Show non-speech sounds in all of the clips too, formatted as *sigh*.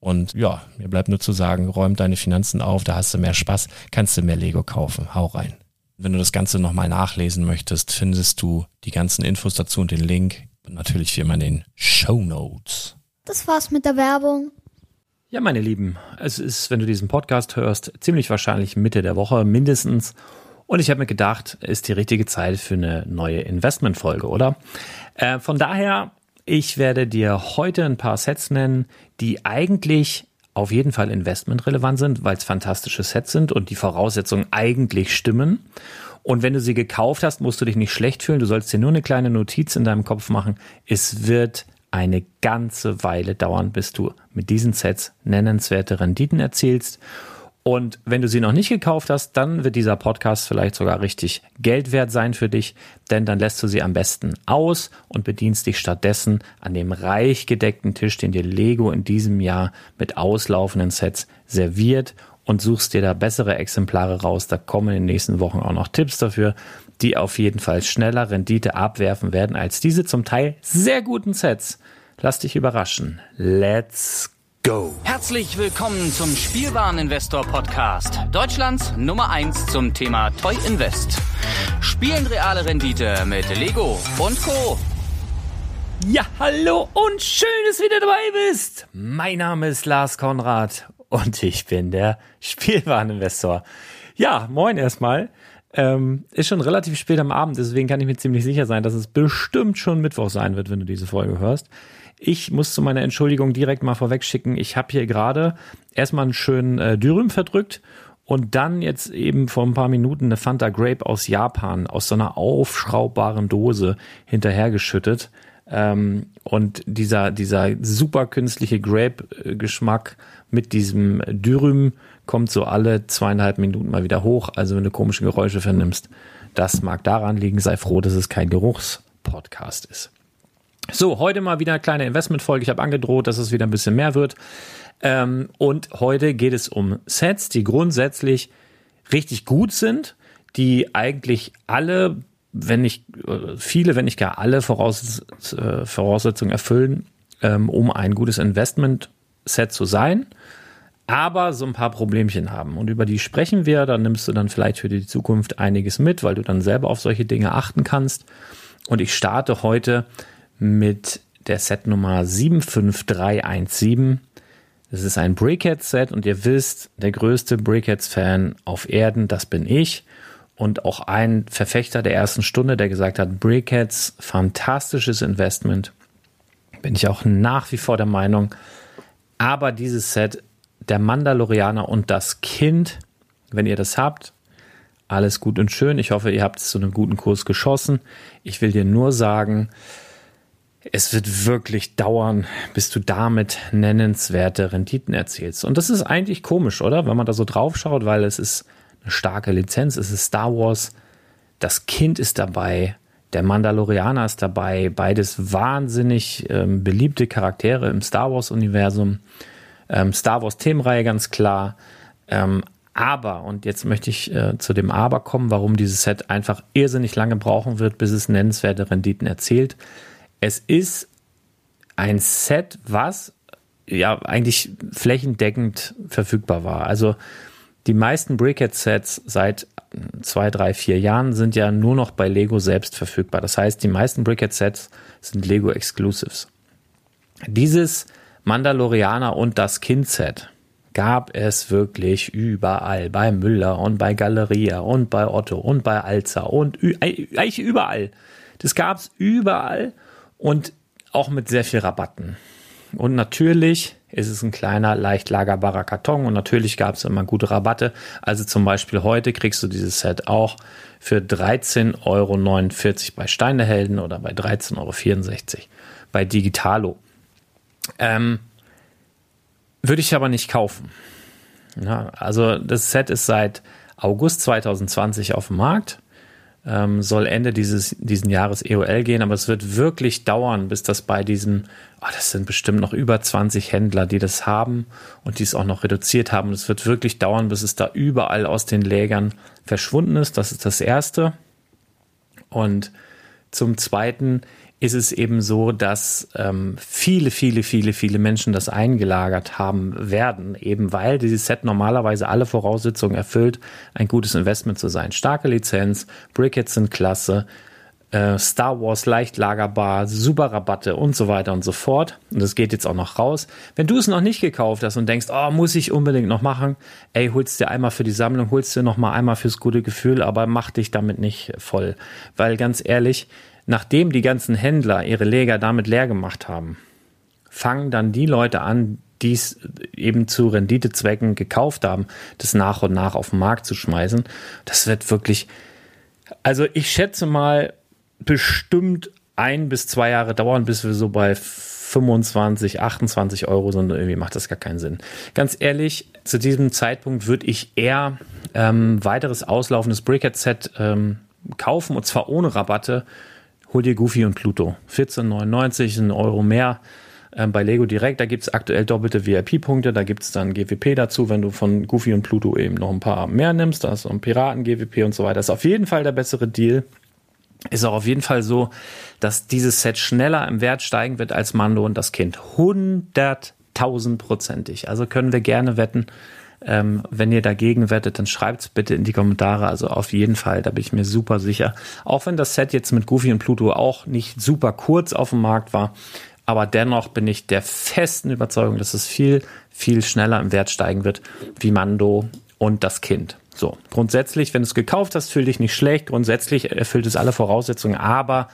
Und ja, mir bleibt nur zu sagen, räum deine Finanzen auf, da hast du mehr Spaß, kannst du mehr Lego kaufen. Hau rein. Wenn du das Ganze nochmal nachlesen möchtest, findest du die ganzen Infos dazu und den Link. Und natürlich wie immer in den Show Notes. Das war's mit der Werbung. Ja, meine Lieben, es ist, wenn du diesen Podcast hörst, ziemlich wahrscheinlich Mitte der Woche mindestens. Und ich habe mir gedacht, ist die richtige Zeit für eine neue Investmentfolge, oder? Äh, von daher ich werde dir heute ein paar Sets nennen, die eigentlich auf jeden Fall investmentrelevant sind, weil es fantastische Sets sind und die Voraussetzungen eigentlich stimmen. Und wenn du sie gekauft hast, musst du dich nicht schlecht fühlen. Du sollst dir nur eine kleine Notiz in deinem Kopf machen. Es wird eine ganze Weile dauern, bis du mit diesen Sets nennenswerte Renditen erzielst. Und wenn du sie noch nicht gekauft hast, dann wird dieser Podcast vielleicht sogar richtig Geld wert sein für dich, denn dann lässt du sie am besten aus und bedienst dich stattdessen an dem reich gedeckten Tisch, den dir Lego in diesem Jahr mit auslaufenden Sets serviert und suchst dir da bessere Exemplare raus. Da kommen in den nächsten Wochen auch noch Tipps dafür, die auf jeden Fall schneller Rendite abwerfen werden als diese zum Teil sehr guten Sets. Lass dich überraschen. Let's go! Herzlich willkommen zum Spielwareninvestor Podcast. Deutschlands Nummer 1 zum Thema Toy Invest. Spielen reale Rendite mit Lego und Co. Ja, hallo und schön, dass du wieder dabei bist. Mein Name ist Lars Konrad und ich bin der Spielwareninvestor. Ja, moin erstmal. Ähm, ist schon relativ spät am Abend, deswegen kann ich mir ziemlich sicher sein, dass es bestimmt schon Mittwoch sein wird, wenn du diese Folge hörst. Ich muss zu meiner Entschuldigung direkt mal vorweg schicken, ich habe hier gerade erstmal einen schönen äh, Dürüm verdrückt und dann jetzt eben vor ein paar Minuten eine Fanta Grape aus Japan aus so einer aufschraubbaren Dose hinterhergeschüttet. Ähm, und dieser, dieser super künstliche Grape-Geschmack mit diesem Dürüm kommt so alle zweieinhalb Minuten mal wieder hoch. Also wenn du komische Geräusche vernimmst, das mag daran liegen. Sei froh, dass es kein Geruchspodcast ist. So, heute mal wieder eine kleine Investmentfolge. Ich habe angedroht, dass es wieder ein bisschen mehr wird. Ähm, und heute geht es um Sets, die grundsätzlich richtig gut sind, die eigentlich alle, wenn nicht äh, viele, wenn nicht gar alle Voraus äh, Voraussetzungen erfüllen, ähm, um ein gutes Investment-Set zu sein, aber so ein paar Problemchen haben. Und über die sprechen wir, da nimmst du dann vielleicht für die Zukunft einiges mit, weil du dann selber auf solche Dinge achten kannst. Und ich starte heute mit der Set Nummer 75317 es ist ein Brickheads-Set und ihr wisst, der größte Brickheads-Fan auf Erden, das bin ich. Und auch ein Verfechter der ersten Stunde, der gesagt hat, Brickheads, fantastisches Investment. Bin ich auch nach wie vor der Meinung. Aber dieses Set, der Mandalorianer und das Kind, wenn ihr das habt, alles gut und schön. Ich hoffe, ihr habt es zu einem guten Kurs geschossen. Ich will dir nur sagen, es wird wirklich dauern, bis du damit nennenswerte Renditen erzielst. Und das ist eigentlich komisch, oder? Wenn man da so drauf schaut, weil es ist eine starke Lizenz, es ist Star Wars, das Kind ist dabei, der Mandalorianer ist dabei, beides wahnsinnig ähm, beliebte Charaktere im Star Wars-Universum. Ähm, Star Wars-Themenreihe ganz klar. Ähm, aber, und jetzt möchte ich äh, zu dem Aber kommen, warum dieses Set einfach irrsinnig lange brauchen wird, bis es nennenswerte Renditen erzielt es ist ein Set, was ja eigentlich flächendeckend verfügbar war. Also die meisten Brickhead-Sets seit zwei, drei, vier Jahren sind ja nur noch bei Lego selbst verfügbar. Das heißt, die meisten Brickhead-Sets sind Lego Exclusives. Dieses Mandalorianer und das Kind-Set gab es wirklich überall. Bei Müller und bei Galeria und bei Otto und bei Alza und eigentlich überall. Das gab es überall und auch mit sehr viel Rabatten. Und natürlich ist es ein kleiner, leicht lagerbarer Karton und natürlich gab es immer gute Rabatte. Also zum Beispiel heute kriegst du dieses Set auch für 13,49 Euro bei Steinehelden oder bei 13,64 Euro bei Digitalo. Ähm, würde ich aber nicht kaufen. Ja, also das Set ist seit August 2020 auf dem Markt ähm, soll Ende dieses diesen Jahres EOL gehen, aber es wird wirklich dauern, bis das bei diesem, oh, das sind bestimmt noch über 20 Händler, die das haben und die es auch noch reduziert haben. Es wird wirklich dauern, bis es da überall aus den Lägern verschwunden ist. Das ist das Erste. Und zum Zweiten ist es eben so, dass ähm, viele, viele, viele, viele Menschen das eingelagert haben werden, eben weil dieses Set normalerweise alle Voraussetzungen erfüllt, ein gutes Investment zu sein. Starke Lizenz, Brickets sind klasse, äh, Star Wars leicht lagerbar, super Rabatte und so weiter und so fort. Und das geht jetzt auch noch raus. Wenn du es noch nicht gekauft hast und denkst, oh, muss ich unbedingt noch machen, ey, holst dir einmal für die Sammlung, holst dir noch mal einmal fürs gute Gefühl, aber mach dich damit nicht voll. Weil ganz ehrlich, nachdem die ganzen Händler ihre Läger damit leer gemacht haben, fangen dann die Leute an, die es eben zu Renditezwecken gekauft haben, das nach und nach auf den Markt zu schmeißen. Das wird wirklich, also ich schätze mal, bestimmt ein bis zwei Jahre dauern, bis wir so bei 25, 28 Euro sind. Irgendwie macht das gar keinen Sinn. Ganz ehrlich, zu diesem Zeitpunkt würde ich eher ähm, weiteres auslaufendes Brickhead-Set ähm, kaufen und zwar ohne Rabatte hol dir Goofy und Pluto. 14,99, ein Euro mehr ähm, bei Lego direkt. Da gibt es aktuell doppelte VIP-Punkte. Da gibt es dann GWP dazu, wenn du von Goofy und Pluto eben noch ein paar mehr nimmst. Da ist ein Piraten-GWP und so weiter. Das ist auf jeden Fall der bessere Deal. Ist auch auf jeden Fall so, dass dieses Set schneller im Wert steigen wird als Mando und das Kind. 100.000-prozentig. Also können wir gerne wetten, ähm, wenn ihr dagegen wettet, dann schreibt es bitte in die Kommentare. Also auf jeden Fall, da bin ich mir super sicher. Auch wenn das Set jetzt mit Goofy und Pluto auch nicht super kurz auf dem Markt war, aber dennoch bin ich der festen Überzeugung, dass es viel, viel schneller im Wert steigen wird wie Mando und das Kind. So, grundsätzlich, wenn du es gekauft hast, fühl dich nicht schlecht. Grundsätzlich erfüllt es alle Voraussetzungen, aber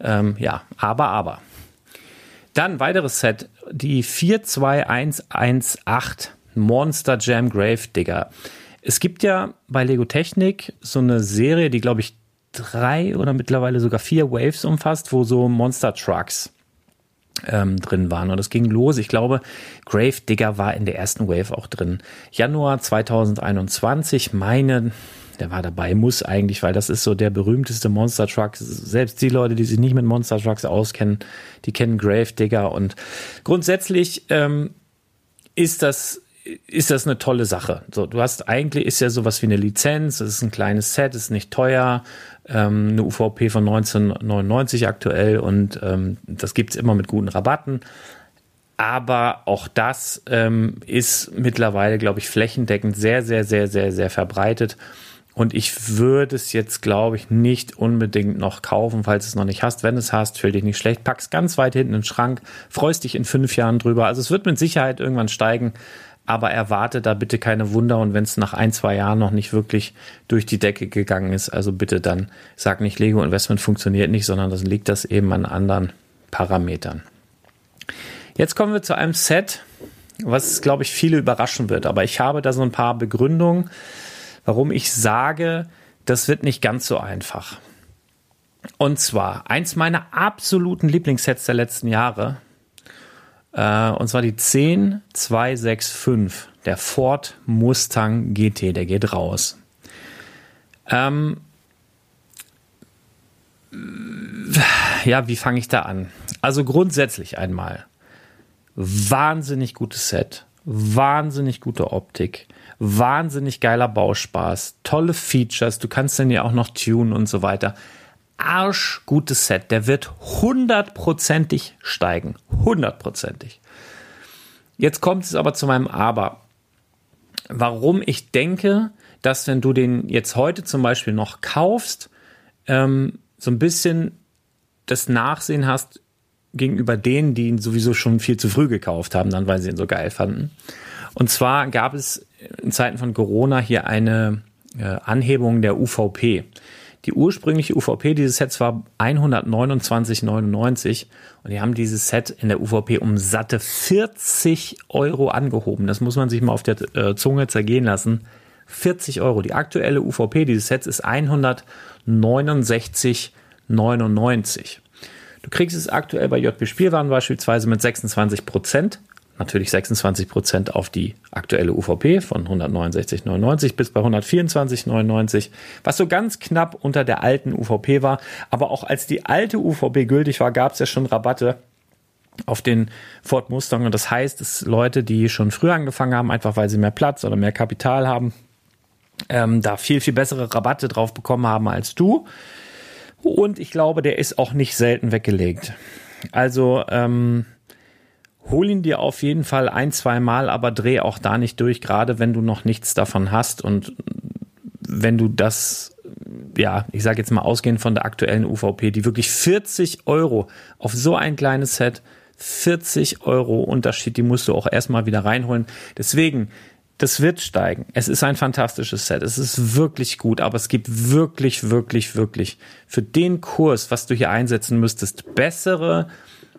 ähm, ja, aber, aber. Dann weiteres Set, die 42118 Monster Jam Grave Digger. Es gibt ja bei Lego Technik so eine Serie, die glaube ich drei oder mittlerweile sogar vier Waves umfasst, wo so Monster Trucks ähm, drin waren. Und es ging los. Ich glaube, Grave Digger war in der ersten Wave auch drin. Januar 2021, meine, der war dabei, muss eigentlich, weil das ist so der berühmteste Monster Truck. Selbst die Leute, die sich nicht mit Monster Trucks auskennen, die kennen Grave Digger. Und grundsätzlich ähm, ist das ist das eine tolle Sache. So, du hast eigentlich ist ja sowas wie eine Lizenz, es ist ein kleines Set, ist nicht teuer, ähm, eine UVP von 1999 aktuell und ähm, das gibt's immer mit guten Rabatten. Aber auch das ähm, ist mittlerweile, glaube ich, flächendeckend sehr, sehr, sehr, sehr, sehr verbreitet. Und ich würde es jetzt, glaube ich, nicht unbedingt noch kaufen, falls es noch nicht hast. Wenn es hast, fühl dich nicht schlecht, pack's ganz weit hinten in den Schrank, freust dich in fünf Jahren drüber. Also es wird mit Sicherheit irgendwann steigen aber erwarte da bitte keine Wunder und wenn es nach ein, zwei Jahren noch nicht wirklich durch die Decke gegangen ist, also bitte dann sag nicht, Lego Investment funktioniert nicht, sondern das liegt das eben an anderen Parametern. Jetzt kommen wir zu einem Set, was, glaube ich, viele überraschen wird, aber ich habe da so ein paar Begründungen, warum ich sage, das wird nicht ganz so einfach. Und zwar eins meiner absoluten Lieblingssets der letzten Jahre äh, und zwar die 10265, der Ford Mustang GT, der geht raus. Ähm, ja, wie fange ich da an? Also grundsätzlich einmal wahnsinnig gutes Set, wahnsinnig gute Optik, wahnsinnig geiler Bauspaß, tolle Features, du kannst den ja auch noch tunen und so weiter arschgutes Set. Der wird hundertprozentig steigen. Hundertprozentig. Jetzt kommt es aber zu meinem Aber. Warum ich denke, dass wenn du den jetzt heute zum Beispiel noch kaufst, ähm, so ein bisschen das Nachsehen hast gegenüber denen, die ihn sowieso schon viel zu früh gekauft haben, dann weil sie ihn so geil fanden. Und zwar gab es in Zeiten von Corona hier eine äh, Anhebung der UVP. Die ursprüngliche UVP dieses Sets war 129,99 und die haben dieses Set in der UVP um satte 40 Euro angehoben. Das muss man sich mal auf der äh, Zunge zergehen lassen. 40 Euro. Die aktuelle UVP dieses Sets ist 169,99. Du kriegst es aktuell bei JP Spielwaren beispielsweise mit 26 Prozent natürlich 26 Prozent auf die aktuelle UVP von 169,99 bis bei 124,99, was so ganz knapp unter der alten UVP war. Aber auch als die alte UVP gültig war, gab es ja schon Rabatte auf den Ford Mustang. Und das heißt, dass Leute, die schon früher angefangen haben, einfach weil sie mehr Platz oder mehr Kapital haben, ähm, da viel, viel bessere Rabatte drauf bekommen haben als du. Und ich glaube, der ist auch nicht selten weggelegt. Also, ähm, hol ihn dir auf jeden Fall ein, zwei Mal, aber dreh auch da nicht durch, gerade wenn du noch nichts davon hast und wenn du das, ja, ich sage jetzt mal ausgehend von der aktuellen UVP, die wirklich 40 Euro auf so ein kleines Set, 40 Euro Unterschied, die musst du auch erstmal wieder reinholen. Deswegen, das wird steigen. Es ist ein fantastisches Set. Es ist wirklich gut, aber es gibt wirklich, wirklich, wirklich für den Kurs, was du hier einsetzen müsstest, bessere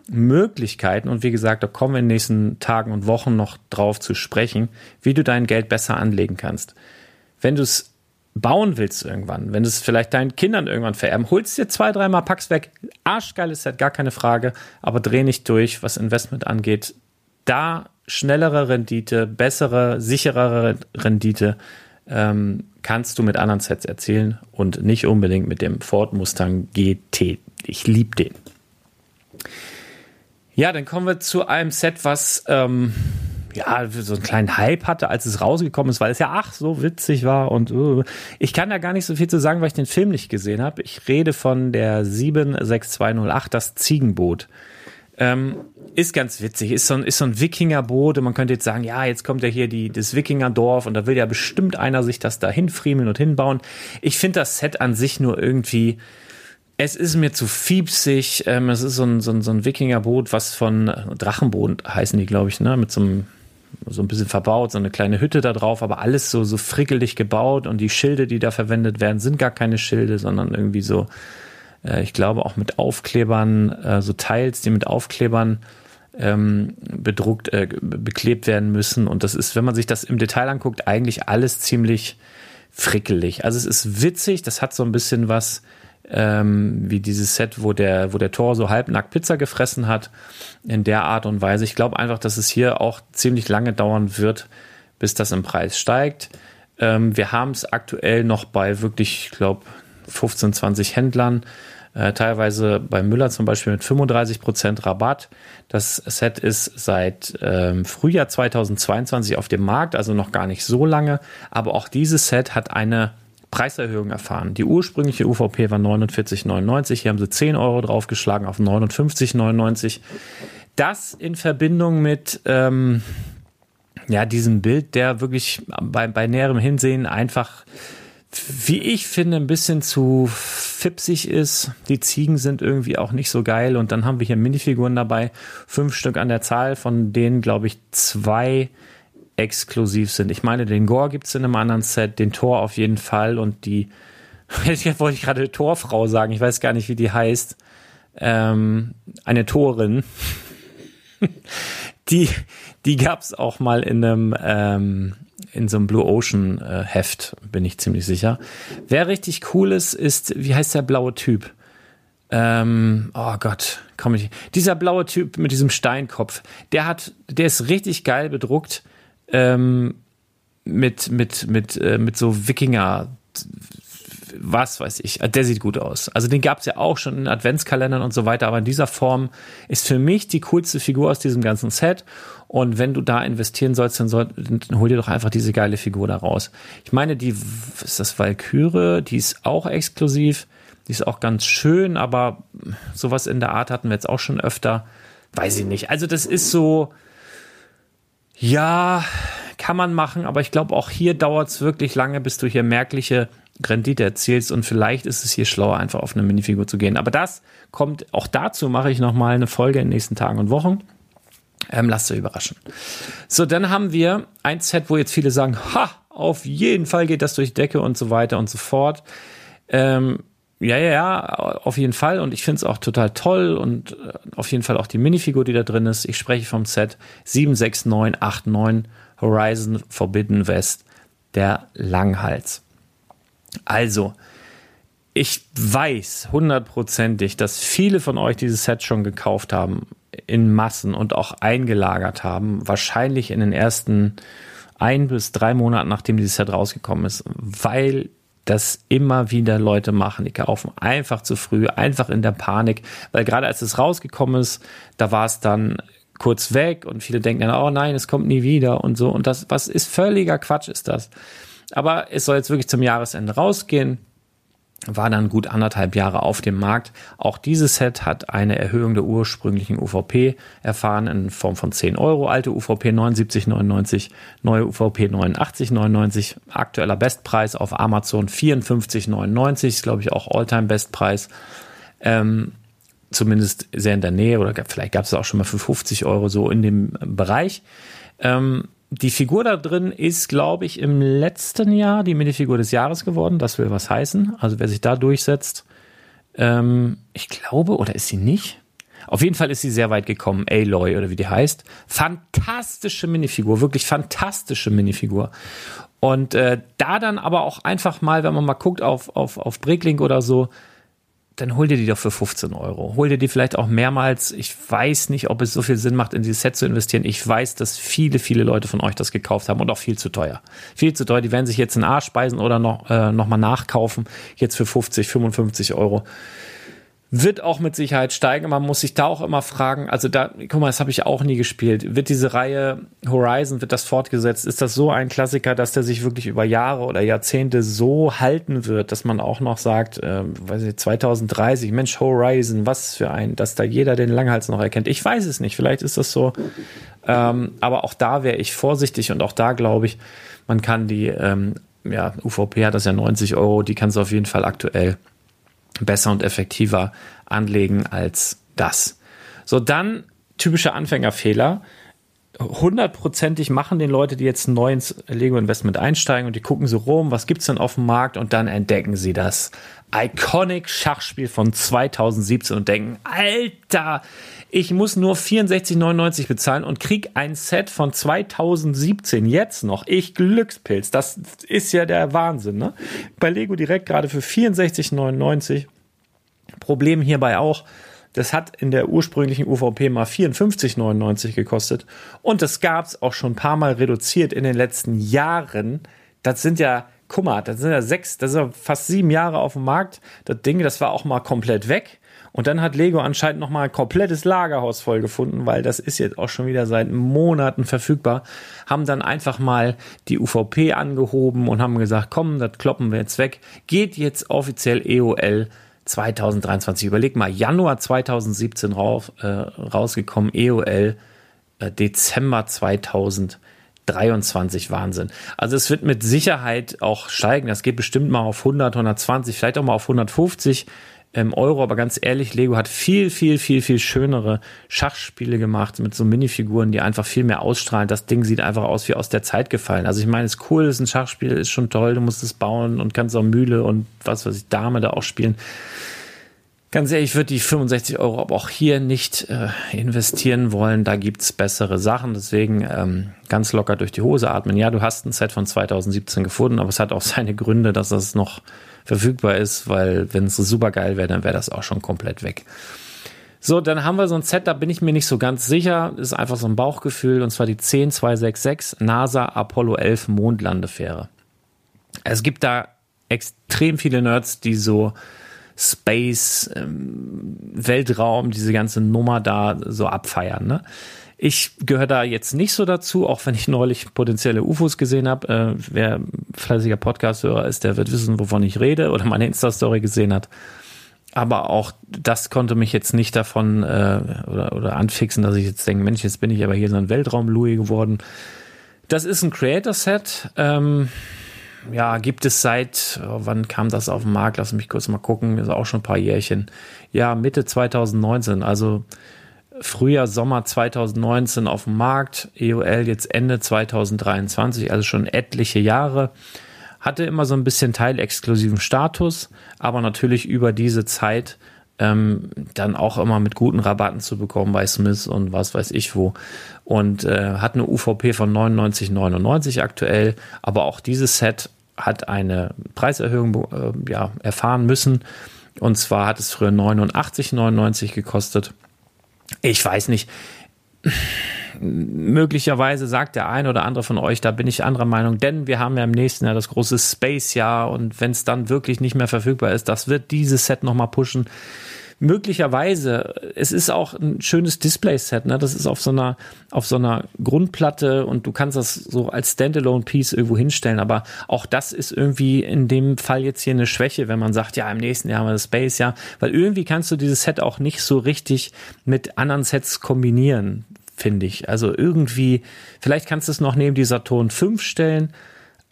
Möglichkeiten, und wie gesagt, da kommen wir in den nächsten Tagen und Wochen noch drauf zu sprechen, wie du dein Geld besser anlegen kannst. Wenn du es bauen willst irgendwann, wenn du es vielleicht deinen Kindern irgendwann vererben, holst dir zwei, dreimal, pack's weg. Arschgeiles Set, gar keine Frage, aber dreh nicht durch, was Investment angeht. Da schnellere Rendite, bessere, sicherere Rendite ähm, kannst du mit anderen Sets erzielen und nicht unbedingt mit dem Ford Mustang GT. Ich liebe den. Ja, dann kommen wir zu einem Set, was ähm, ja so einen kleinen Hype hatte, als es rausgekommen ist, weil es ja ach so witzig war und uh, ich kann da gar nicht so viel zu sagen, weil ich den Film nicht gesehen habe. Ich rede von der 76208, das Ziegenboot. Ähm, ist ganz witzig, ist so ein, ist so ein Wikingerboot und man könnte jetzt sagen, ja, jetzt kommt ja hier die, das Wikingerdorf und da will ja bestimmt einer sich das da hinfriemeln und hinbauen. Ich finde das Set an sich nur irgendwie, es ist mir zu fiepsig. Ähm, es ist so ein, so ein, so ein Wikingerboot, was von äh, Drachenboot heißen die, glaube ich, ne? Mit so einem so ein bisschen verbaut, so eine kleine Hütte da drauf, aber alles so, so frickelig gebaut und die Schilde, die da verwendet werden, sind gar keine Schilde, sondern irgendwie so, äh, ich glaube auch mit Aufklebern, äh, so Teils, die mit Aufklebern ähm, bedruckt, äh, beklebt werden müssen. Und das ist, wenn man sich das im Detail anguckt, eigentlich alles ziemlich frickelig. Also es ist witzig, das hat so ein bisschen was ähm, wie dieses Set, wo der, wo der Tor so halbnackt Pizza gefressen hat, in der Art und Weise. Ich glaube einfach, dass es hier auch ziemlich lange dauern wird, bis das im Preis steigt. Ähm, wir haben es aktuell noch bei wirklich, ich glaube, 15, 20 Händlern. Äh, teilweise bei Müller zum Beispiel mit 35% Rabatt. Das Set ist seit ähm, Frühjahr 2022 auf dem Markt, also noch gar nicht so lange. Aber auch dieses Set hat eine Preiserhöhung erfahren. Die ursprüngliche UVP war 49,99. Hier haben sie 10 Euro draufgeschlagen auf 59,99. Das in Verbindung mit ähm, ja, diesem Bild, der wirklich bei, bei näherem Hinsehen einfach wie ich finde, ein bisschen zu fipsig ist. Die Ziegen sind irgendwie auch nicht so geil. Und dann haben wir hier Minifiguren dabei. Fünf Stück an der Zahl, von denen, glaube ich, zwei exklusiv sind. Ich meine, den Gore gibt es in einem anderen Set, den Tor auf jeden Fall und die, *laughs* jetzt wollte ich gerade Torfrau sagen, ich weiß gar nicht, wie die heißt. Ähm, eine Torin. *laughs* die, die gab es auch mal in einem ähm, in so einem Blue Ocean äh, Heft, bin ich ziemlich sicher. Wer richtig cool ist, ist, wie heißt der blaue Typ? Ähm, oh Gott, komm ich. Dieser blaue Typ mit diesem Steinkopf, der hat, der ist richtig geil bedruckt ähm, mit mit mit äh, mit so Wikinger was weiß ich, der sieht gut aus. Also den gab es ja auch schon in Adventskalendern und so weiter, aber in dieser Form ist für mich die coolste Figur aus diesem ganzen Set. Und wenn du da investieren sollst, dann, soll, dann hol dir doch einfach diese geile Figur da raus. Ich meine, die, ist das Valkyrie, die ist auch exklusiv. Die ist auch ganz schön, aber sowas in der Art hatten wir jetzt auch schon öfter. Weiß ich nicht. Also das ist so, ja, kann man machen, aber ich glaube, auch hier dauert es wirklich lange, bis du hier merkliche Rendite erzielst und vielleicht ist es hier schlauer, einfach auf eine Minifigur zu gehen. Aber das kommt, auch dazu mache ich nochmal eine Folge in den nächsten Tagen und Wochen. Ähm, lasst euch überraschen. So, dann haben wir ein Set, wo jetzt viele sagen, ha, auf jeden Fall geht das durch Decke und so weiter und so fort. Ähm, ja, ja, ja, auf jeden Fall. Und ich finde es auch total toll und äh, auf jeden Fall auch die Minifigur, die da drin ist. Ich spreche vom Set 76989 Horizon Forbidden West, der Langhals. Also, ich weiß hundertprozentig, dass viele von euch dieses Set schon gekauft haben in Massen und auch eingelagert haben, wahrscheinlich in den ersten ein bis drei Monaten, nachdem dieses Set rausgekommen ist, weil das immer wieder Leute machen. Die kaufen einfach zu früh, einfach in der Panik, weil gerade als es rausgekommen ist, da war es dann kurz weg und viele denken dann, oh nein, es kommt nie wieder und so. Und das, was ist völliger Quatsch ist das. Aber es soll jetzt wirklich zum Jahresende rausgehen war dann gut anderthalb Jahre auf dem Markt. Auch dieses Set hat eine Erhöhung der ursprünglichen UVP erfahren in Form von 10 Euro. Alte UVP 79,99, neue UVP 89,99. Aktueller Bestpreis auf Amazon 54,99, ist glaube ich auch Alltime Bestpreis. Ähm, zumindest sehr in der Nähe oder vielleicht gab es auch schon mal für 50 Euro so in dem Bereich. Ähm, die Figur da drin ist, glaube ich, im letzten Jahr die Minifigur des Jahres geworden. Das will was heißen. Also wer sich da durchsetzt, ähm, ich glaube, oder ist sie nicht? Auf jeden Fall ist sie sehr weit gekommen. Aloy oder wie die heißt. Fantastische Minifigur, wirklich fantastische Minifigur. Und äh, da dann aber auch einfach mal, wenn man mal guckt auf, auf, auf Breaklink oder so, dann hol dir die doch für 15 Euro. Hol dir die vielleicht auch mehrmals. Ich weiß nicht, ob es so viel Sinn macht, in dieses Set zu investieren. Ich weiß, dass viele, viele Leute von euch das gekauft haben und auch viel zu teuer. Viel zu teuer. Die werden sich jetzt in Arsch speisen oder noch, äh, noch mal nachkaufen. Jetzt für 50, 55 Euro wird auch mit Sicherheit steigen. Man muss sich da auch immer fragen, also da, guck mal, das habe ich auch nie gespielt. Wird diese Reihe Horizon, wird das fortgesetzt? Ist das so ein Klassiker, dass der sich wirklich über Jahre oder Jahrzehnte so halten wird, dass man auch noch sagt, äh, weiß ich, 2030, Mensch, Horizon, was für ein, dass da jeder den Langhals noch erkennt? Ich weiß es nicht, vielleicht ist das so. Ähm, aber auch da wäre ich vorsichtig und auch da glaube ich, man kann die, ähm, ja, UVP hat das ja 90 Euro, die kannst du auf jeden Fall aktuell besser und effektiver anlegen als das. So, dann typische Anfängerfehler. Hundertprozentig machen den Leute, die jetzt neu ins Lego-Investment einsteigen und die gucken so rum, was gibt's denn auf dem Markt und dann entdecken sie das Iconic Schachspiel von 2017 und denken, Alter, ich muss nur 64,99 bezahlen und krieg ein Set von 2017 jetzt noch. Ich Glückspilz. Das ist ja der Wahnsinn, ne? Bei Lego direkt gerade für 64,99 Problem hierbei auch, das hat in der ursprünglichen UVP mal 54,99 gekostet. Und das gab's auch schon ein paar Mal reduziert in den letzten Jahren. Das sind ja, guck mal, das sind ja sechs, das sind ja fast sieben Jahre auf dem Markt. Das Ding, das war auch mal komplett weg. Und dann hat Lego anscheinend noch mal ein komplettes Lagerhaus voll gefunden, weil das ist jetzt auch schon wieder seit Monaten verfügbar. Haben dann einfach mal die UVP angehoben und haben gesagt, komm, das kloppen wir jetzt weg. Geht jetzt offiziell EOL 2023. Überleg mal, Januar 2017 rauf, äh, rausgekommen, EOL äh, Dezember 2023. Wahnsinn. Also es wird mit Sicherheit auch steigen. Das geht bestimmt mal auf 100, 120, vielleicht auch mal auf 150 ähm, Euro. Aber ganz ehrlich, Lego hat viel, viel, viel, viel schönere Schachspiele gemacht mit so Minifiguren, die einfach viel mehr ausstrahlen. Das Ding sieht einfach aus wie aus der Zeit gefallen. Also ich meine, es ist cool, es ist ein Schachspiel, ist schon toll, du musst es bauen und kannst auch Mühle und was weiß ich, Dame da auch spielen. Ganz ehrlich, ich würde die 65 Euro aber auch hier nicht äh, investieren wollen. Da gibt's bessere Sachen. Deswegen ähm, ganz locker durch die Hose atmen. Ja, du hast ein Set von 2017 gefunden, aber es hat auch *laughs* seine Gründe, dass das noch verfügbar ist, weil wenn es super geil wäre, dann wäre das auch schon komplett weg. So, dann haben wir so ein Set, da bin ich mir nicht so ganz sicher. Ist einfach so ein Bauchgefühl, und zwar die 10266 NASA Apollo 11 Mondlandefähre. Es gibt da extrem viele Nerds, die so Space, ähm, Weltraum, diese ganze Nummer da so abfeiern. Ne? Ich gehöre da jetzt nicht so dazu, auch wenn ich neulich potenzielle UFOs gesehen habe. Äh, wer fleißiger Podcast-Hörer ist, der wird wissen, wovon ich rede oder meine Insta-Story gesehen hat. Aber auch das konnte mich jetzt nicht davon äh, oder, oder anfixen, dass ich jetzt denke, Mensch, jetzt bin ich aber hier so ein Weltraum-Louis geworden. Das ist ein Creator-Set. Ähm, ja, gibt es seit, oh, wann kam das auf den Markt? Lass mich kurz mal gucken, ist auch schon ein paar Jährchen. Ja, Mitte 2019, also Frühjahr, Sommer 2019 auf dem Markt, EOL jetzt Ende 2023, also schon etliche Jahre. Hatte immer so ein bisschen teilexklusiven Status, aber natürlich über diese Zeit ähm, dann auch immer mit guten Rabatten zu bekommen bei Smith und was weiß ich wo. Und äh, hat eine UVP von 99,99 aktuell, aber auch dieses Set hat eine Preiserhöhung äh, ja, erfahren müssen. Und zwar hat es früher 89,99 gekostet. Ich weiß nicht. Möglicherweise sagt der ein oder andere von euch, da bin ich anderer Meinung, denn wir haben ja im nächsten Jahr das große Space-Jahr. Und wenn es dann wirklich nicht mehr verfügbar ist, das wird dieses Set nochmal pushen möglicherweise, es ist auch ein schönes Display-Set, ne? Das ist auf so einer, auf so einer Grundplatte und du kannst das so als Standalone-Piece irgendwo hinstellen, aber auch das ist irgendwie in dem Fall jetzt hier eine Schwäche, wenn man sagt, ja, im nächsten Jahr haben wir das Space, ja, weil irgendwie kannst du dieses Set auch nicht so richtig mit anderen Sets kombinieren, finde ich. Also irgendwie, vielleicht kannst du es noch neben die Saturn 5 stellen,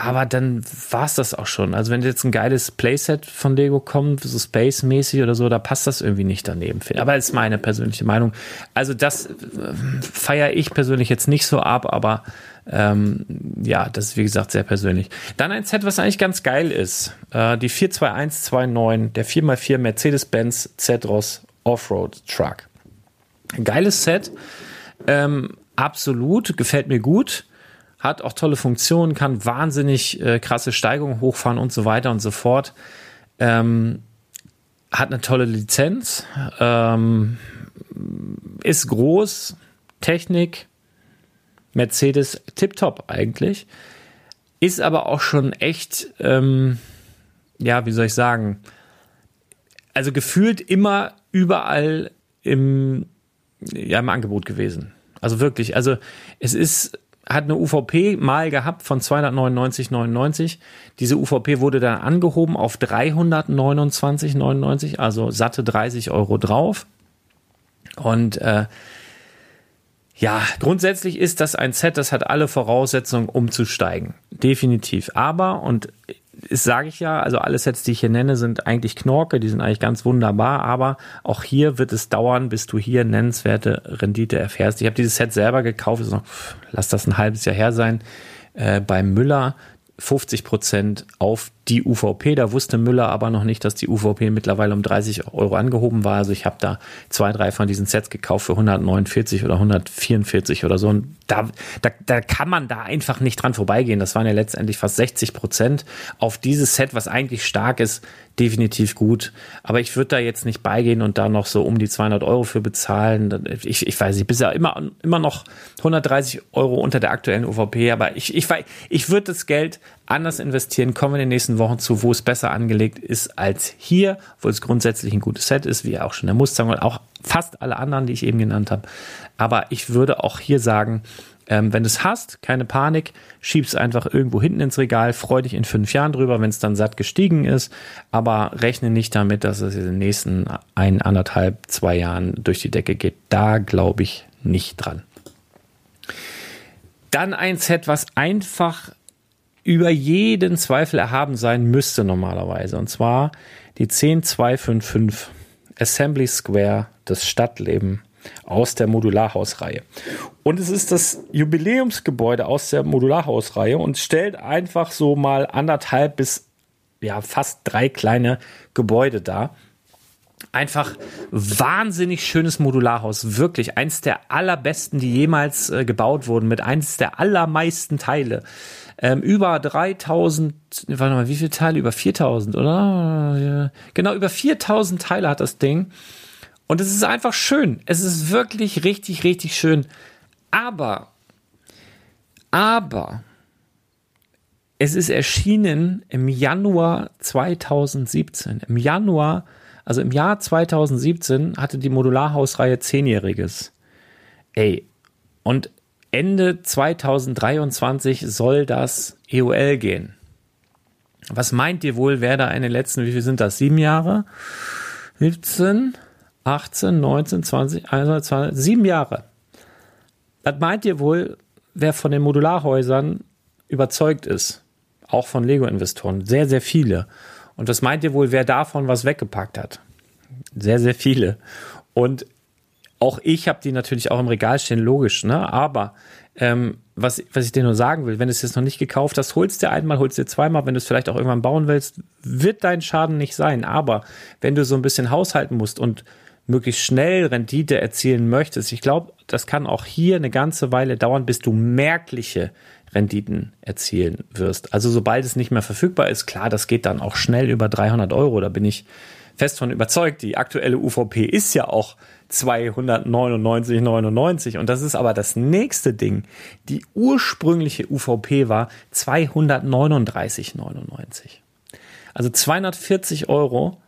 aber dann war es das auch schon. Also wenn jetzt ein geiles Playset von Lego kommt, so Space-mäßig oder so, da passt das irgendwie nicht daneben. Aber ist meine persönliche Meinung. Also das äh, feiere ich persönlich jetzt nicht so ab, aber ähm, ja, das ist wie gesagt sehr persönlich. Dann ein Set, was eigentlich ganz geil ist. Äh, die 42129, der 4x4 Mercedes-Benz Z-Ross Offroad Truck. geiles Set. Ähm, absolut, gefällt mir gut hat auch tolle Funktionen, kann wahnsinnig äh, krasse Steigungen hochfahren und so weiter und so fort. Ähm, hat eine tolle Lizenz, ähm, ist groß, Technik, Mercedes tiptop eigentlich, ist aber auch schon echt, ähm, ja, wie soll ich sagen, also gefühlt immer überall im, ja, im Angebot gewesen. Also wirklich, also es ist hat eine UVP mal gehabt von 299,99. Diese UVP wurde dann angehoben auf 329,99, also satte 30 Euro drauf. Und äh, ja, grundsätzlich ist das ein Set, das hat alle Voraussetzungen, umzusteigen. Definitiv. Aber, und das sage ich ja, also alle Sets, die ich hier nenne, sind eigentlich Knorke, die sind eigentlich ganz wunderbar, aber auch hier wird es dauern, bis du hier nennenswerte Rendite erfährst. Ich habe dieses Set selber gekauft, noch, lass das ein halbes Jahr her sein, äh, bei Müller 50 Prozent auf die UVP. Da wusste Müller aber noch nicht, dass die UVP mittlerweile um 30 Euro angehoben war. Also ich habe da zwei, drei von diesen Sets gekauft für 149 oder 144 oder so. Und da, da, da kann man da einfach nicht dran vorbeigehen. Das waren ja letztendlich fast 60 Prozent auf dieses Set, was eigentlich stark ist, definitiv gut. Aber ich würde da jetzt nicht beigehen und da noch so um die 200 Euro für bezahlen. Ich, ich weiß nicht, bisher immer, immer noch 130 Euro unter der aktuellen UVP. Aber ich, ich, ich würde das Geld anders investieren. Kommen wir in den nächsten Wochen zu, wo es besser angelegt ist als hier, wo es grundsätzlich ein gutes Set ist, wie auch schon der Mustang und auch fast alle anderen, die ich eben genannt habe. Aber ich würde auch hier sagen, ähm, wenn du es hast, keine Panik, schieb's einfach irgendwo hinten ins Regal, freu dich in fünf Jahren drüber, wenn es dann satt gestiegen ist, aber rechne nicht damit, dass es in den nächsten ein, anderthalb, zwei Jahren durch die Decke geht. Da glaube ich nicht dran. Dann ein Set, was einfach über jeden Zweifel erhaben sein müsste normalerweise. Und zwar die 10255 Assembly Square, das Stadtleben aus der Modularhausreihe. Und es ist das Jubiläumsgebäude aus der Modularhausreihe und stellt einfach so mal anderthalb bis ja fast drei kleine Gebäude dar. Einfach wahnsinnig schönes Modularhaus, wirklich eins der allerbesten, die jemals äh, gebaut wurden, mit eins der allermeisten Teile. Ähm, über 3000, warte mal, wie viele Teile? Über 4000, oder? Genau, über 4000 Teile hat das Ding. Und es ist einfach schön. Es ist wirklich richtig, richtig schön. Aber, aber, es ist erschienen im Januar 2017. Im Januar, also im Jahr 2017 hatte die Modularhausreihe zehnjähriges. Ey, und Ende 2023 soll das EOL gehen. Was meint ihr wohl, wer da in den letzten, wie viel sind das? Sieben Jahre? 17? 18, 19, 20, 21, 20, sieben Jahre. Was meint ihr wohl, wer von den Modularhäusern überzeugt ist? Auch von Lego-Investoren. Sehr, sehr viele. Und was meint ihr wohl, wer davon was weggepackt hat? Sehr, sehr viele. Und auch ich habe die natürlich auch im Regal stehen, logisch, ne? Aber ähm, was, was ich dir nur sagen will, wenn du es jetzt noch nicht gekauft hast, holst dir einmal, holst dir zweimal, wenn du es vielleicht auch irgendwann bauen willst, wird dein Schaden nicht sein. Aber wenn du so ein bisschen haushalten musst und möglichst schnell Rendite erzielen möchtest, ich glaube, das kann auch hier eine ganze Weile dauern, bis du merkliche Renditen erzielen wirst. Also sobald es nicht mehr verfügbar ist, klar, das geht dann auch schnell über 300 Euro. Da bin ich fest von überzeugt. Die aktuelle UVP ist ja auch 299,99 und das ist aber das nächste Ding. Die ursprüngliche UVP war 239,99. Also 240 Euro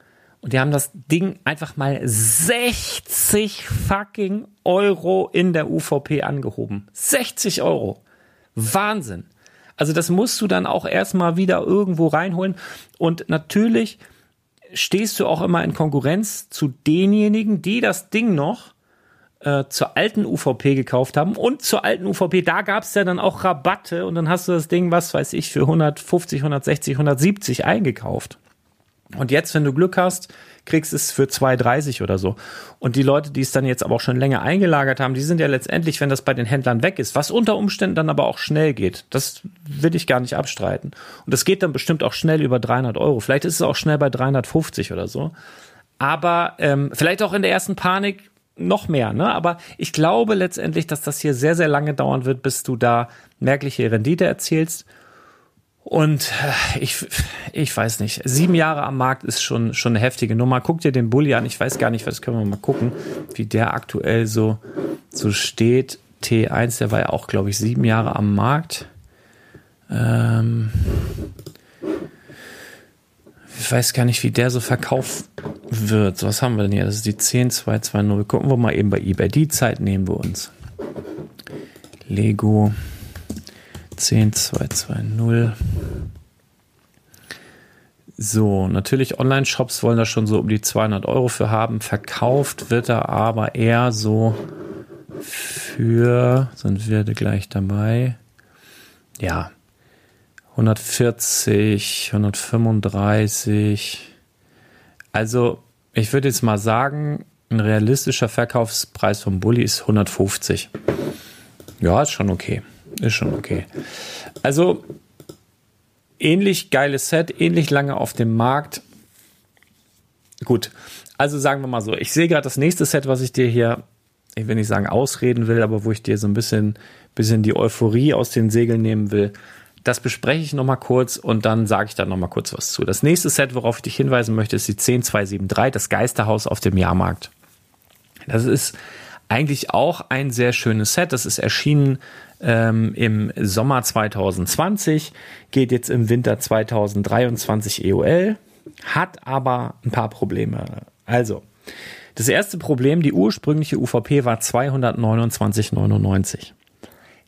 und die haben das Ding einfach mal 60 fucking Euro in der UVP angehoben. 60 Euro. Wahnsinn. Also das musst du dann auch erstmal wieder irgendwo reinholen. Und natürlich stehst du auch immer in Konkurrenz zu denjenigen, die das Ding noch äh, zur alten UVP gekauft haben. Und zur alten UVP, da gab es ja dann auch Rabatte und dann hast du das Ding, was weiß ich, für 150, 160, 170 eingekauft. Und jetzt, wenn du Glück hast, kriegst es für 2,30 oder so. Und die Leute, die es dann jetzt aber auch schon länger eingelagert haben, die sind ja letztendlich, wenn das bei den Händlern weg ist, was unter Umständen dann aber auch schnell geht. Das will ich gar nicht abstreiten. Und das geht dann bestimmt auch schnell über 300 Euro. Vielleicht ist es auch schnell bei 350 oder so. Aber ähm, vielleicht auch in der ersten Panik noch mehr, ne? Aber ich glaube letztendlich, dass das hier sehr, sehr lange dauern wird, bis du da merkliche Rendite erzielst. Und äh, ich, ich weiß nicht, sieben Jahre am Markt ist schon, schon eine heftige Nummer. Guck dir den Bulli an. Ich weiß gar nicht, was können wir mal gucken, wie der aktuell so, so steht. T1, der war ja auch, glaube ich, sieben Jahre am Markt. Ähm, ich weiß gar nicht, wie der so verkauft wird. Was haben wir denn hier? Das ist die 10220. Gucken wir mal eben bei eBay. Die Zeit nehmen wir uns. Lego 10220. So, natürlich Online-Shops wollen da schon so um die 200 Euro für haben. Verkauft wird er aber eher so für, sind wir gleich dabei, ja, 140, 135. Also, ich würde jetzt mal sagen, ein realistischer Verkaufspreis vom Bulli ist 150. Ja, ist schon okay. Ist schon okay. Also, ähnlich geiles Set, ähnlich lange auf dem Markt. Gut, also sagen wir mal so, ich sehe gerade das nächste Set, was ich dir hier, ich will nicht sagen ausreden will, aber wo ich dir so ein bisschen, bisschen die Euphorie aus den Segeln nehmen will. Das bespreche ich nochmal kurz und dann sage ich da nochmal kurz was zu. Das nächste Set, worauf ich dich hinweisen möchte, ist die 10273, das Geisterhaus auf dem Jahrmarkt. Das ist eigentlich auch ein sehr schönes Set. Das ist erschienen ähm, im Sommer 2020, geht jetzt im Winter 2023 EOL, hat aber ein paar Probleme. Also, das erste Problem, die ursprüngliche UVP war 229,99.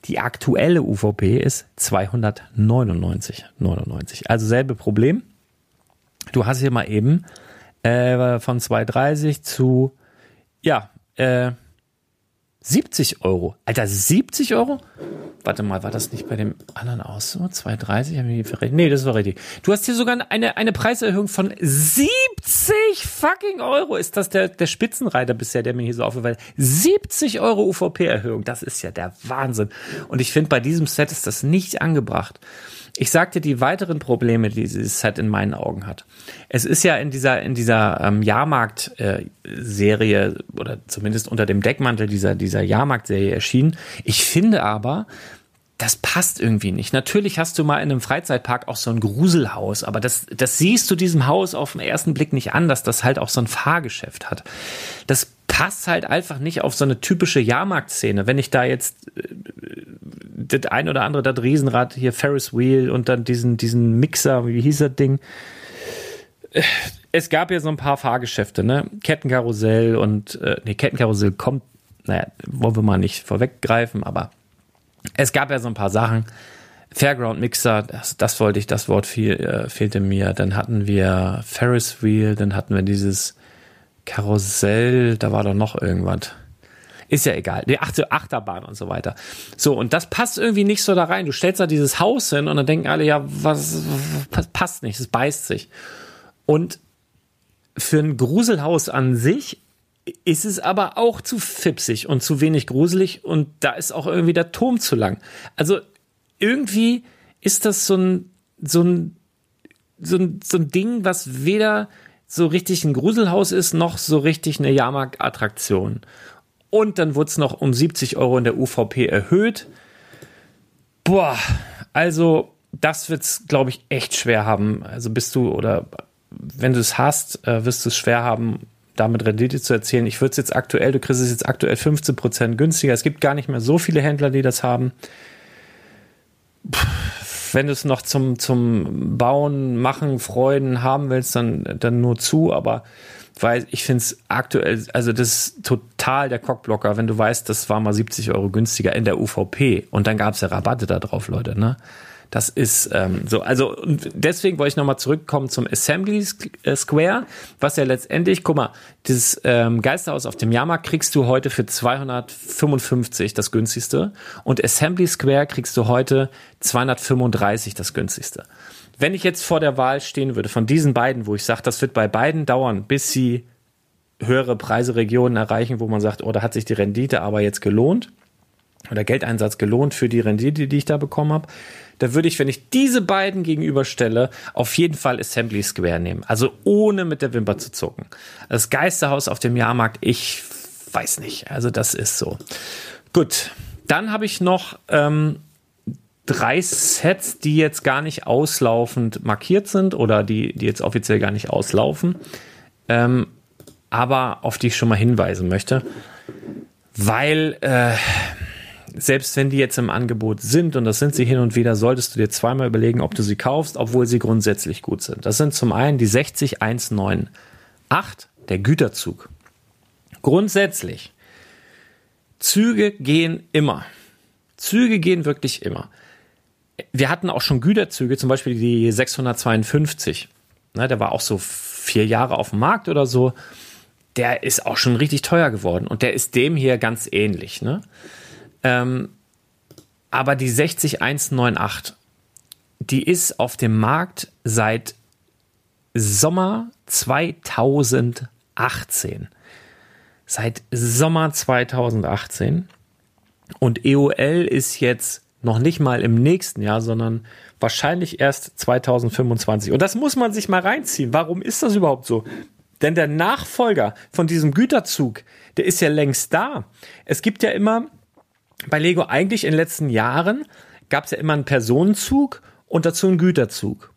Die aktuelle UVP ist 299,99. Also selbe Problem. Du hast hier mal eben äh, von 230 zu ja, äh, 70 Euro. Alter, 70 Euro? Warte mal, war das nicht bei dem anderen aus so? 2,30? Haben wir hier verrechnet? Nee, das war richtig. Du hast hier sogar eine, eine Preiserhöhung von 70 fucking Euro. Ist das der, der Spitzenreiter bisher, der mir hier so aufgefallen ist? 70 Euro UVP-Erhöhung. Das ist ja der Wahnsinn. Und ich finde, bei diesem Set ist das nicht angebracht. Ich sagte die weiteren Probleme, die dieses Set in meinen Augen hat. Es ist ja in dieser, in dieser ähm, Jahrmarkt-Serie äh, oder zumindest unter dem Deckmantel dieser, dieser Jahrmarkt-Serie erschienen. Ich finde aber, das passt irgendwie nicht. Natürlich hast du mal in einem Freizeitpark auch so ein Gruselhaus, aber das, das siehst du diesem Haus auf den ersten Blick nicht an, dass das halt auch so ein Fahrgeschäft hat. Das passt halt einfach nicht auf so eine typische Jahrmarktszene. Wenn ich da jetzt äh, das ein oder andere, das Riesenrad hier, Ferris Wheel und dann diesen, diesen Mixer, wie hieß das Ding? Es gab ja so ein paar Fahrgeschäfte, ne? Kettenkarussell und, äh, nee, Kettenkarussell kommt, naja, wollen wir mal nicht vorweggreifen, aber es gab ja so ein paar Sachen. Fairground Mixer, das, das wollte ich, das Wort viel, äh, fehlte mir. Dann hatten wir Ferris Wheel, dann hatten wir dieses Karussell, da war doch noch irgendwas. Ist ja egal. Die Achterbahn und so weiter. So, und das passt irgendwie nicht so da rein. Du stellst da dieses Haus hin und dann denken alle, ja, was, was passt nicht, es beißt sich. Und für ein Gruselhaus an sich ist es aber auch zu fipsig und zu wenig gruselig und da ist auch irgendwie der Turm zu lang. Also irgendwie ist das so ein, so ein, so ein, so ein Ding, was weder so richtig ein Gruselhaus ist, noch so richtig eine Jahrmarkt-Attraktion. Und dann wurde es noch um 70 Euro in der UVP erhöht. Boah, also das wird es, glaube ich, echt schwer haben. Also bist du oder wenn du es hast, äh, wirst du es schwer haben, damit Rendite zu erzielen. Ich würde es jetzt aktuell, du kriegst es jetzt aktuell 15 Prozent günstiger. Es gibt gar nicht mehr so viele Händler, die das haben. Puh, wenn du es noch zum, zum Bauen, Machen, Freuden haben willst, dann, dann nur zu, aber weil ich finde es aktuell, also das ist total der Cockblocker, wenn du weißt, das war mal 70 Euro günstiger in der UVP und dann gab es ja Rabatte da drauf, Leute, ne? Das ist ähm, so, also deswegen wollte ich nochmal zurückkommen zum Assembly äh, Square, was ja letztendlich, guck mal, dieses ähm, Geisterhaus auf dem Jahrmarkt kriegst du heute für 255 das günstigste und Assembly Square kriegst du heute 235 das günstigste. Wenn ich jetzt vor der Wahl stehen würde von diesen beiden, wo ich sage, das wird bei beiden dauern, bis sie höhere Preiseregionen erreichen, wo man sagt, oh, da hat sich die Rendite aber jetzt gelohnt oder Geldeinsatz gelohnt für die Rendite, die ich da bekommen habe, da würde ich, wenn ich diese beiden gegenüberstelle, auf jeden Fall Assembly Square nehmen. Also ohne mit der Wimper zu zucken. Das Geisterhaus auf dem Jahrmarkt, ich weiß nicht. Also das ist so. Gut, dann habe ich noch ähm, drei Sets, die jetzt gar nicht auslaufend markiert sind oder die, die jetzt offiziell gar nicht auslaufen, ähm, aber auf die ich schon mal hinweisen möchte, weil äh, selbst wenn die jetzt im Angebot sind, und das sind sie hin und wieder, solltest du dir zweimal überlegen, ob du sie kaufst, obwohl sie grundsätzlich gut sind. Das sind zum einen die 60198, der Güterzug. Grundsätzlich, Züge gehen immer. Züge gehen wirklich immer. Wir hatten auch schon Güterzüge, zum Beispiel die 652. Ne, der war auch so vier Jahre auf dem Markt oder so. Der ist auch schon richtig teuer geworden und der ist dem hier ganz ähnlich. Ne? Ähm, aber die 60198, die ist auf dem Markt seit Sommer 2018. Seit Sommer 2018. Und EOL ist jetzt noch nicht mal im nächsten Jahr, sondern wahrscheinlich erst 2025. Und das muss man sich mal reinziehen. Warum ist das überhaupt so? Denn der Nachfolger von diesem Güterzug, der ist ja längst da. Es gibt ja immer bei Lego eigentlich in den letzten Jahren gab es ja immer einen Personenzug und dazu einen Güterzug.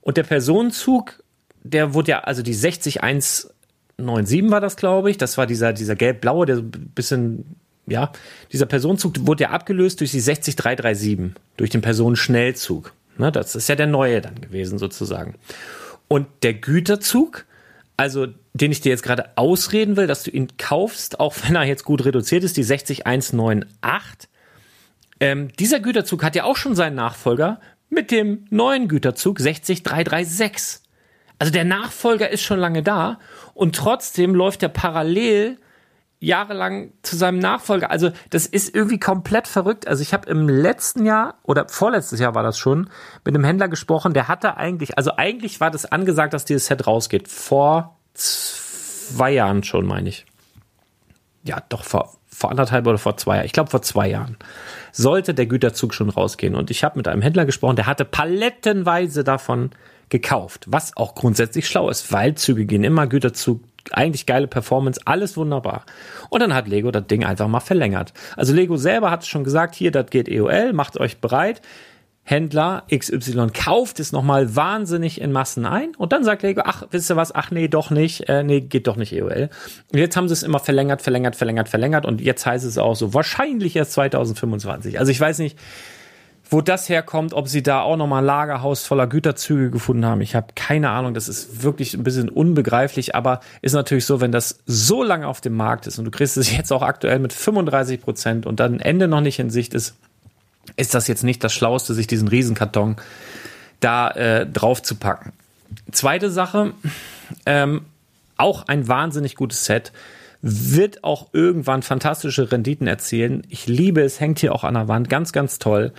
Und der Personenzug, der wurde ja, also die 60197 war das, glaube ich. Das war dieser, dieser gelb-blaue, der so ein bisschen, ja, dieser Personenzug wurde ja abgelöst durch die 60337, durch den Personenschnellzug. Ne, das ist ja der neue dann gewesen, sozusagen. Und der Güterzug, also den ich dir jetzt gerade ausreden will, dass du ihn kaufst, auch wenn er jetzt gut reduziert ist, die 60198. Ähm, dieser Güterzug hat ja auch schon seinen Nachfolger mit dem neuen Güterzug 60336. Also der Nachfolger ist schon lange da und trotzdem läuft er parallel jahrelang zu seinem Nachfolger. Also das ist irgendwie komplett verrückt. Also ich habe im letzten Jahr oder vorletztes Jahr war das schon mit einem Händler gesprochen, der hatte eigentlich, also eigentlich war das angesagt, dass dieses Set rausgeht. Vor zwei Jahren schon, meine ich. Ja, doch vor, vor anderthalb oder vor zwei Jahren. Ich glaube vor zwei Jahren sollte der Güterzug schon rausgehen. Und ich habe mit einem Händler gesprochen, der hatte palettenweise davon gekauft, was auch grundsätzlich schlau ist, weil Züge gehen immer, Güterzug eigentlich geile Performance, alles wunderbar. Und dann hat Lego das Ding einfach mal verlängert. Also Lego selber hat schon gesagt, hier, das geht EOL, macht euch bereit. Händler XY kauft es nochmal wahnsinnig in Massen ein und dann sagt Lego, ach, wisst ihr was, ach nee, doch nicht, äh, nee, geht doch nicht EOL. Und jetzt haben sie es immer verlängert, verlängert, verlängert, verlängert und jetzt heißt es auch so, wahrscheinlich erst 2025. Also ich weiß nicht, wo das herkommt, ob sie da auch nochmal ein Lagerhaus voller Güterzüge gefunden haben. Ich habe keine Ahnung, das ist wirklich ein bisschen unbegreiflich, aber ist natürlich so, wenn das so lange auf dem Markt ist und du kriegst es jetzt auch aktuell mit 35 Prozent und dann Ende noch nicht in Sicht ist, ist das jetzt nicht das Schlauste, sich diesen Riesenkarton da äh, drauf zu packen. Zweite Sache, ähm, auch ein wahnsinnig gutes Set, wird auch irgendwann fantastische Renditen erzielen. Ich liebe es, hängt hier auch an der Wand, ganz, ganz toll.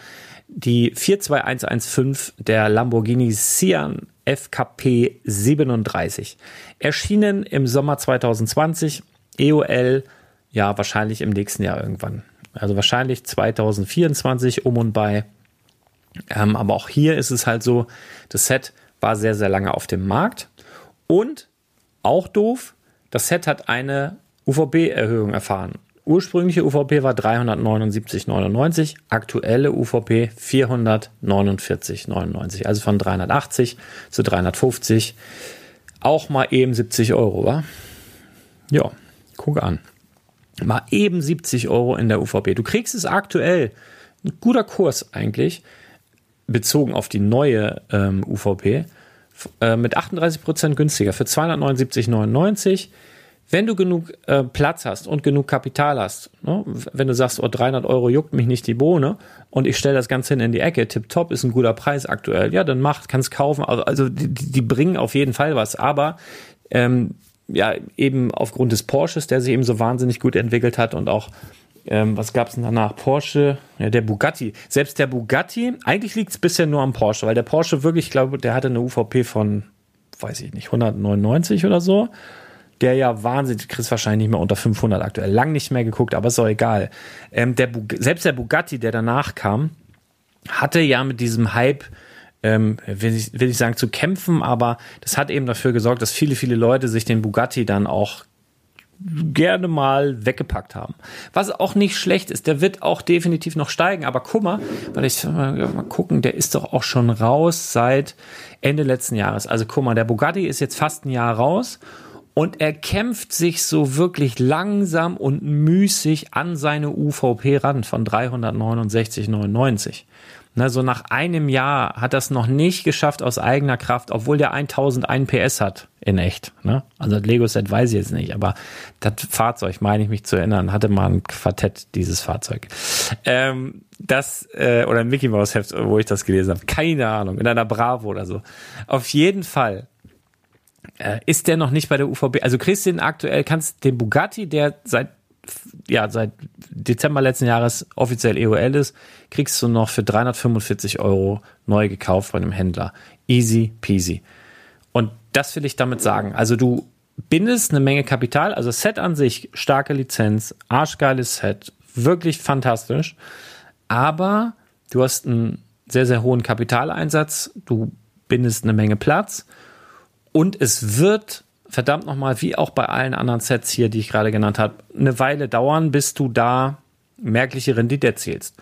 Die 42115 der Lamborghini Sian FKP 37. Erschienen im Sommer 2020, EOL, ja, wahrscheinlich im nächsten Jahr irgendwann. Also wahrscheinlich 2024 um und bei. Ähm, aber auch hier ist es halt so, das Set war sehr, sehr lange auf dem Markt. Und auch doof, das Set hat eine UVP-Erhöhung erfahren. Ursprüngliche UVP war 379,99, aktuelle UVP 449,99. Also von 380 zu 350. Auch mal eben 70 Euro, wa? Ja, guck an mal eben 70 Euro in der UVP. Du kriegst es aktuell, ein guter Kurs eigentlich, bezogen auf die neue ähm, UVP, äh, mit 38 Prozent günstiger für 279,99. Wenn du genug äh, Platz hast und genug Kapital hast, ne? wenn du sagst, oh, 300 Euro juckt mich nicht die Bohne und ich stelle das Ganze hin in die Ecke, tipptopp ist ein guter Preis aktuell, ja, dann mach, kannst kaufen. Also, also die, die bringen auf jeden Fall was, aber ähm, ja, eben aufgrund des Porsches, der sich eben so wahnsinnig gut entwickelt hat und auch ähm, was gab es danach? Porsche, ja, der Bugatti. Selbst der Bugatti, eigentlich liegt es bisher nur am Porsche, weil der Porsche wirklich, ich glaube, der hatte eine UVP von, weiß ich nicht, 199 oder so. Der ja wahnsinnig, kriegst wahrscheinlich nicht mehr unter 500 aktuell. Lang nicht mehr geguckt, aber ist auch egal. Ähm, der selbst der Bugatti, der danach kam, hatte ja mit diesem Hype ähm, will, ich, will ich sagen, zu kämpfen, aber das hat eben dafür gesorgt, dass viele, viele Leute sich den Bugatti dann auch gerne mal weggepackt haben. Was auch nicht schlecht ist, der wird auch definitiv noch steigen, aber guck mal, weil ich mal, mal gucken, der ist doch auch schon raus seit Ende letzten Jahres. Also guck mal, der Bugatti ist jetzt fast ein Jahr raus und er kämpft sich so wirklich langsam und müßig an seine UVP ran von 369,99. Ne, so nach einem Jahr hat das noch nicht geschafft aus eigener Kraft, obwohl der 1001 PS hat in echt. Ne? Also das Lego Set weiß ich jetzt nicht, aber das Fahrzeug, meine ich mich zu erinnern, hatte mal ein Quartett dieses Fahrzeug. Ähm, das äh, oder ein Mickey Mouse Heft, wo ich das gelesen habe, keine Ahnung, in einer Bravo oder so. Auf jeden Fall äh, ist der noch nicht bei der UVB. Also kriegst den aktuell, kannst den Bugatti, der seit ja, seit Dezember letzten Jahres offiziell EOL ist, kriegst du noch für 345 Euro neu gekauft von einem Händler. Easy peasy. Und das will ich damit sagen. Also du bindest eine Menge Kapital, also Set an sich, starke Lizenz, arschgeiles Set, wirklich fantastisch. Aber du hast ein sehr, sehr hohen Kapitaleinsatz. Du bindest eine Menge Platz. Und es wird, verdammt nochmal, wie auch bei allen anderen Sets hier, die ich gerade genannt habe, eine Weile dauern, bis du da merkliche Rendite erzielst.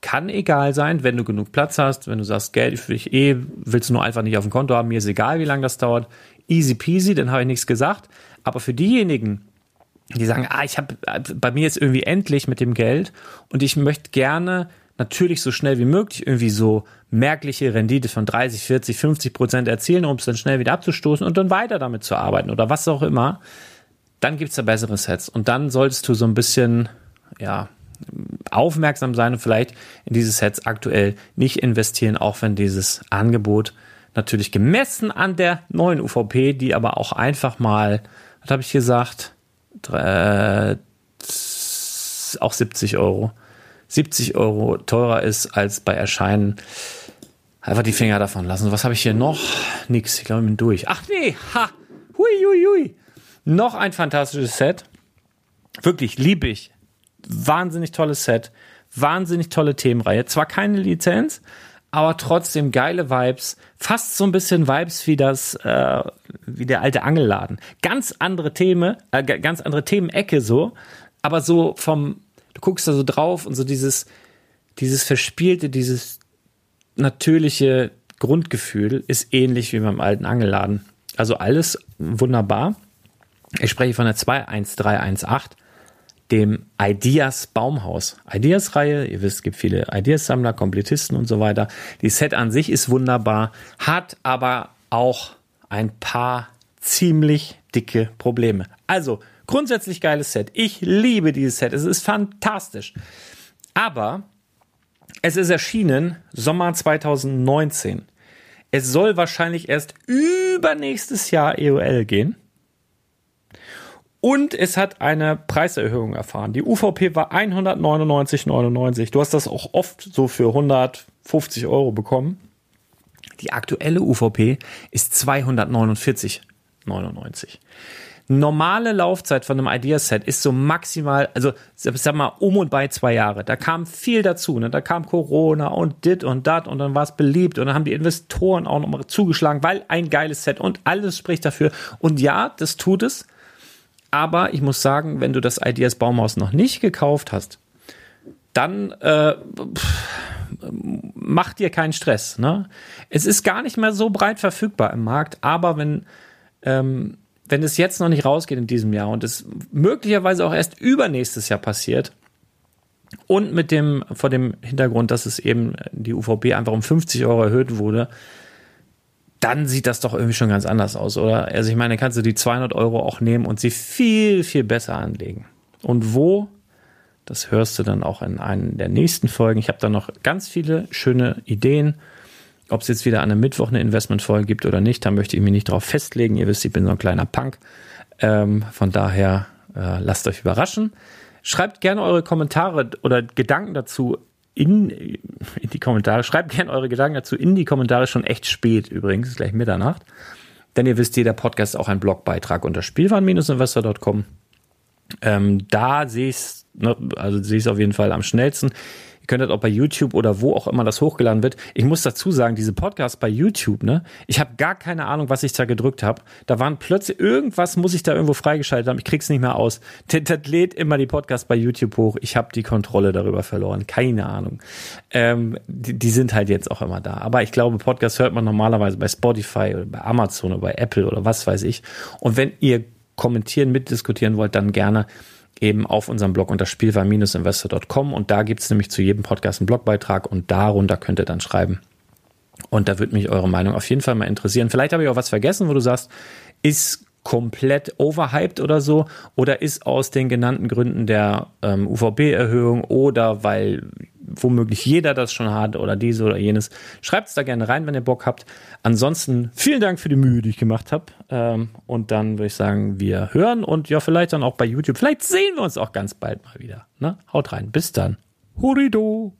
Kann egal sein, wenn du genug Platz hast, wenn du sagst, Geld will ich eh, willst du nur einfach nicht auf dem Konto haben, mir ist egal, wie lange das dauert. Easy peasy, dann habe ich nichts gesagt. Aber für diejenigen, die sagen, ah, ich habe bei mir jetzt irgendwie endlich mit dem Geld und ich möchte gerne natürlich so schnell wie möglich irgendwie so merkliche Rendite von 30, 40, 50 Prozent erzielen, um es dann schnell wieder abzustoßen und dann weiter damit zu arbeiten oder was auch immer, dann gibt's da bessere Sets. Und dann solltest du so ein bisschen, ja, aufmerksam sein und vielleicht in diese Sets aktuell nicht investieren, auch wenn dieses Angebot natürlich gemessen an der neuen UVP, die aber auch einfach mal, was habe ich gesagt, äh, auch 70 Euro, 70 Euro teurer ist als bei Erscheinen. Einfach die Finger davon lassen. Was habe ich hier noch? Nix, ich glaube, ich bin durch. Ach nee, ha, hui, hui, hui. Noch ein fantastisches Set. Wirklich, lieb ich wahnsinnig tolles Set, wahnsinnig tolle Themenreihe. Zwar keine Lizenz, aber trotzdem geile Vibes. Fast so ein bisschen Vibes wie das, äh, wie der alte Angelladen. Ganz andere Themen, äh, ganz andere Themenecke so, aber so vom, du guckst da so drauf und so dieses, dieses verspielte, dieses natürliche Grundgefühl ist ähnlich wie beim alten Angelladen. Also alles wunderbar. Ich spreche von der 21318 dem Ideas Baumhaus. Ideas-Reihe, ihr wisst, es gibt viele Ideas-Sammler, Komplettisten und so weiter. Die Set an sich ist wunderbar, hat aber auch ein paar ziemlich dicke Probleme. Also, grundsätzlich geiles Set. Ich liebe dieses Set. Es ist fantastisch. Aber es ist erschienen Sommer 2019. Es soll wahrscheinlich erst übernächstes Jahr EOL gehen. Und es hat eine Preiserhöhung erfahren. Die UVP war 199,99. Du hast das auch oft so für 150 Euro bekommen. Die aktuelle UVP ist 249,99. Normale Laufzeit von einem Ideaset ist so maximal, also sag mal um und bei zwei Jahre. Da kam viel dazu. Ne? Da kam Corona und dit und dat und dann war es beliebt und dann haben die Investoren auch nochmal zugeschlagen, weil ein geiles Set und alles spricht dafür. Und ja, das tut es. Aber ich muss sagen, wenn du das Ideas Baumhaus noch nicht gekauft hast, dann äh, mach dir keinen Stress. Ne? Es ist gar nicht mehr so breit verfügbar im Markt, aber wenn, ähm, wenn es jetzt noch nicht rausgeht in diesem Jahr und es möglicherweise auch erst übernächstes Jahr passiert, und mit dem, vor dem Hintergrund, dass es eben die UVP einfach um 50 Euro erhöht wurde, dann sieht das doch irgendwie schon ganz anders aus, oder? Also ich meine, kannst du die 200 Euro auch nehmen und sie viel, viel besser anlegen. Und wo? Das hörst du dann auch in einer der nächsten Folgen. Ich habe da noch ganz viele schöne Ideen. Ob es jetzt wieder an einem Mittwoch eine Investmentfolge gibt oder nicht, da möchte ich mich nicht drauf festlegen. Ihr wisst, ich bin so ein kleiner Punk. Ähm, von daher äh, lasst euch überraschen. Schreibt gerne eure Kommentare oder Gedanken dazu in, in die Kommentare. Schreibt gerne eure Gedanken dazu in die Kommentare. Schon echt spät übrigens, gleich Mitternacht. Denn ihr wisst, jeder Podcast ist auch ein Blogbeitrag unter spielwaren-investor.com. Ähm, da sehe ich es, ne, also sehe ich es auf jeden Fall am schnellsten könnt das auch bei YouTube oder wo auch immer das hochgeladen wird. Ich muss dazu sagen, diese Podcasts bei YouTube, ne, ich habe gar keine Ahnung, was ich da gedrückt habe. Da waren plötzlich irgendwas, muss ich da irgendwo freigeschaltet haben. Ich krieg's nicht mehr aus. Das, das lädt immer die Podcasts bei YouTube hoch. Ich habe die Kontrolle darüber verloren. Keine Ahnung. Ähm, die, die sind halt jetzt auch immer da. Aber ich glaube, Podcasts hört man normalerweise bei Spotify oder bei Amazon oder bei Apple oder was weiß ich. Und wenn ihr kommentieren, mitdiskutieren wollt, dann gerne eben auf unserem Blog unter spielwaren-investor.com und da gibt's nämlich zu jedem Podcast einen Blogbeitrag und darunter könnt ihr dann schreiben. Und da würde mich eure Meinung auf jeden Fall mal interessieren. Vielleicht habe ich auch was vergessen, wo du sagst, ist komplett overhyped oder so oder ist aus den genannten Gründen der ähm, UVB-Erhöhung oder weil womöglich jeder das schon hat oder diese oder jenes. Schreibt es da gerne rein, wenn ihr Bock habt. Ansonsten vielen Dank für die Mühe, die ich gemacht habe. Ähm, und dann würde ich sagen, wir hören und ja, vielleicht dann auch bei YouTube. Vielleicht sehen wir uns auch ganz bald mal wieder. Ne? Haut rein. Bis dann. Horido.